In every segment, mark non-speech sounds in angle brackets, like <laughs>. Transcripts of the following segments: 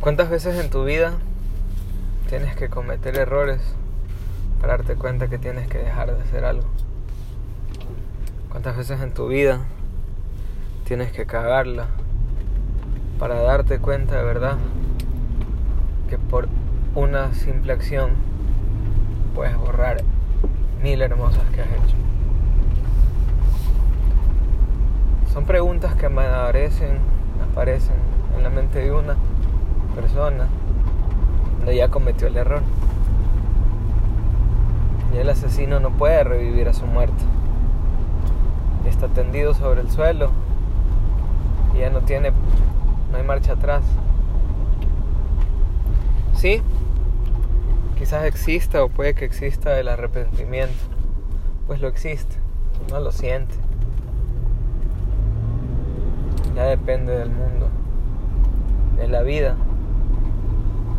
¿Cuántas veces en tu vida tienes que cometer errores para darte cuenta que tienes que dejar de hacer algo? ¿Cuántas veces en tu vida tienes que cagarla para darte cuenta de verdad que por una simple acción puedes borrar mil hermosas que has hecho? Son preguntas que me aparecen, aparecen en la mente de una persona cuando ya cometió el error. Y el asesino no puede revivir a su muerte. Y está tendido sobre el suelo y ya no tiene, no hay marcha atrás. Sí, quizás exista o puede que exista el arrepentimiento. Pues lo existe, no lo siente. Ya depende del mundo, de la vida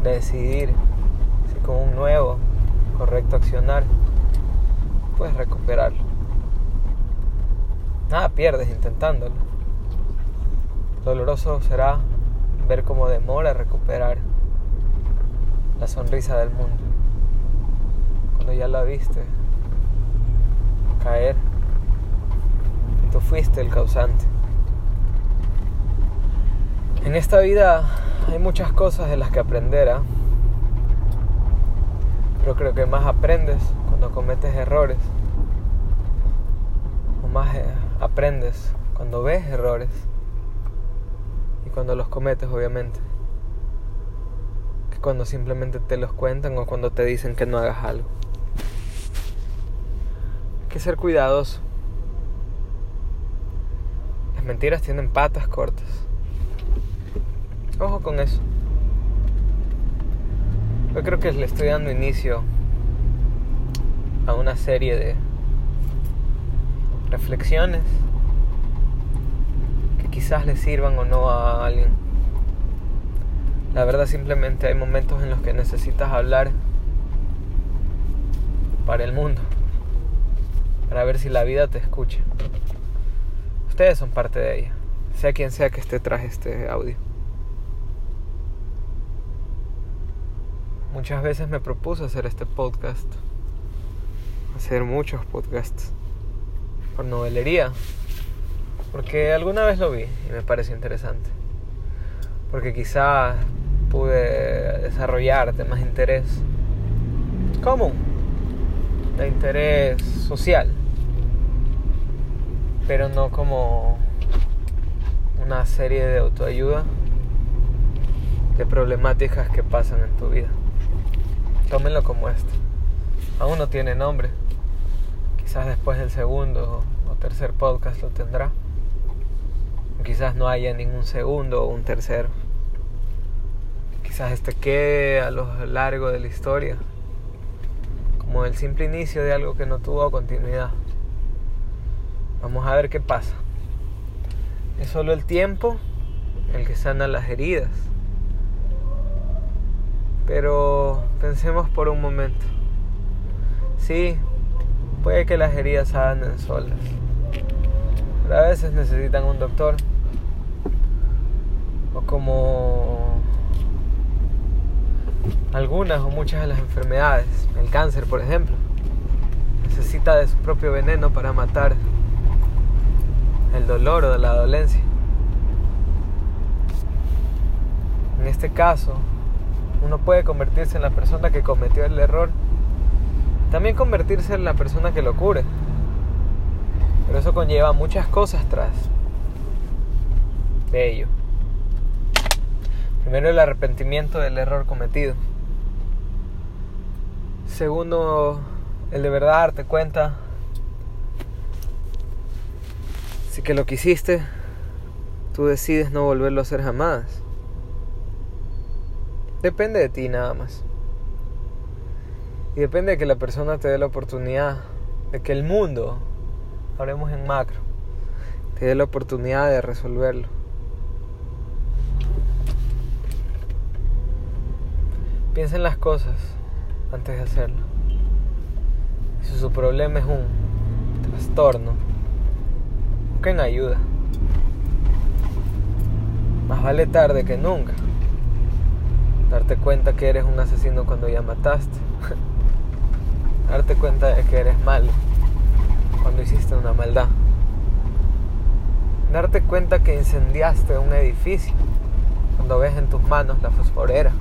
de decidir si con un nuevo, correcto accionar puedes recuperarlo. Nada pierdes intentándolo. Doloroso será ver cómo demora recuperar la sonrisa del mundo. Cuando ya la viste caer, tú fuiste el causante. En esta vida hay muchas cosas de las que aprender, ¿ah? pero creo que más aprendes cuando cometes errores, o más eh, aprendes cuando ves errores y cuando los cometes, obviamente, que cuando simplemente te los cuentan o cuando te dicen que no hagas algo. Hay que ser cuidadoso. Las mentiras tienen patas cortas. Ojo con eso. Yo creo que le estoy dando inicio a una serie de reflexiones que quizás le sirvan o no a alguien. La verdad simplemente hay momentos en los que necesitas hablar para el mundo, para ver si la vida te escucha. Ustedes son parte de ella, sea quien sea que esté tras este audio. Muchas veces me propuse hacer este podcast, hacer muchos podcasts por novelería, porque alguna vez lo vi y me pareció interesante, porque quizás pude desarrollar temas interés común, de interés social, pero no como una serie de autoayuda de problemáticas que pasan en tu vida. Tómenlo como este. Aún no tiene nombre. Quizás después del segundo o tercer podcast lo tendrá. quizás no haya ningún segundo o un tercero. Quizás este quede a lo largo de la historia. Como el simple inicio de algo que no tuvo continuidad. Vamos a ver qué pasa. Es solo el tiempo el que sana las heridas pero pensemos por un momento. Sí, puede que las heridas sanen solas. Pero a veces necesitan un doctor. O como algunas o muchas de las enfermedades. El cáncer, por ejemplo. Necesita de su propio veneno para matar el dolor o la dolencia. En este caso, uno puede convertirse en la persona que cometió el error. También convertirse en la persona que lo cure. Pero eso conlleva muchas cosas tras de ello. Primero el arrepentimiento del error cometido. Segundo, el de verdad darte cuenta si que lo que hiciste, tú decides no volverlo a hacer jamás. Depende de ti nada más. Y depende de que la persona te dé la oportunidad, de que el mundo, hablemos en macro, te dé la oportunidad de resolverlo. Piensa en las cosas antes de hacerlo. Si su problema es un trastorno, busquen ayuda. Más vale tarde que nunca. Darte cuenta que eres un asesino cuando ya mataste. <laughs> Darte cuenta de que eres malo cuando hiciste una maldad. Darte cuenta que incendiaste un edificio cuando ves en tus manos la fosforera.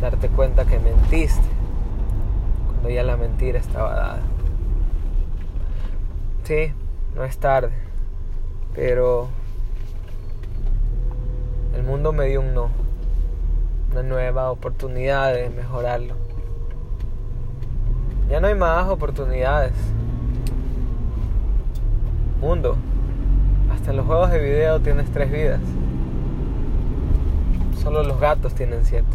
Darte cuenta que mentiste cuando ya la mentira estaba dada. Sí, no es tarde, pero el mundo me dio un no, una nueva oportunidad de mejorarlo. Ya no hay más oportunidades. Mundo, hasta en los juegos de video tienes tres vidas. Solo los gatos tienen siete.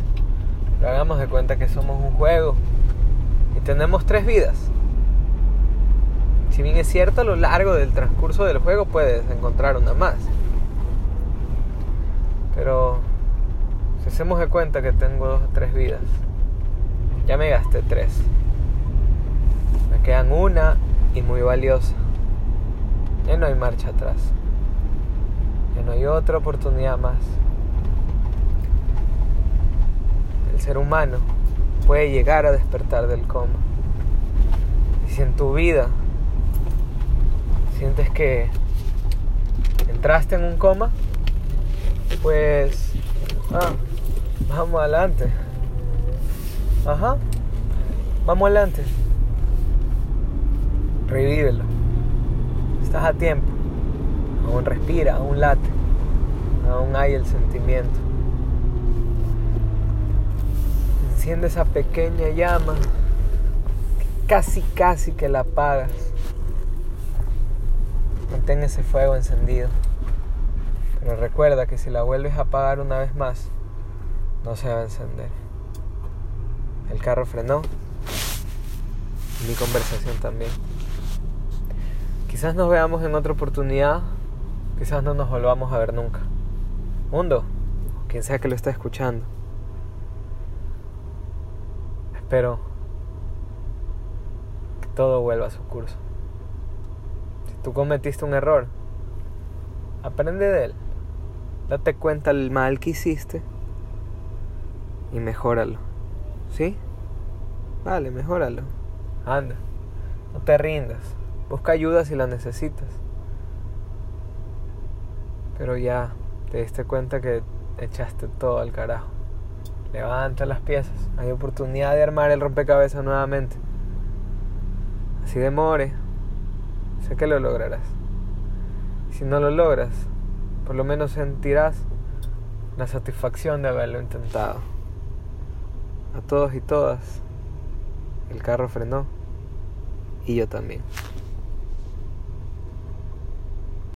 Pero hagamos de cuenta que somos un juego y tenemos tres vidas. Si bien es cierto, a lo largo del transcurso del juego puedes encontrar una más. Pero si hacemos de cuenta que tengo tres vidas, ya me gasté tres. Me quedan una y muy valiosa. Ya no hay marcha atrás. Ya no hay otra oportunidad más. El ser humano puede llegar a despertar del coma. Y si en tu vida sientes que entraste en un coma, pues ah, vamos adelante. Ajá, vamos adelante. Revívelo. Estás a tiempo. Aún respira, aún late. Aún hay el sentimiento. Enciende esa pequeña llama. Casi, casi que la apagas. Mantén ese fuego encendido. Pero recuerda que si la vuelves a apagar una vez más, no se va a encender. El carro frenó. Mi conversación también. Quizás nos veamos en otra oportunidad. Quizás no nos volvamos a ver nunca. Mundo, quien sea que lo esté escuchando. Espero que todo vuelva a su curso. Si tú cometiste un error, aprende de él. Date cuenta del mal que hiciste y mejóralo. ¿Sí? Vale, mejóralo. Anda, no te rindas. Busca ayuda si la necesitas. Pero ya te diste cuenta que echaste todo al carajo. Levanta las piezas. Hay oportunidad de armar el rompecabezas nuevamente. Así demore. Sé que lo lograrás. Si no lo logras, por lo menos sentirás la satisfacción de haberlo intentado. A todos y todas, el carro frenó y yo también.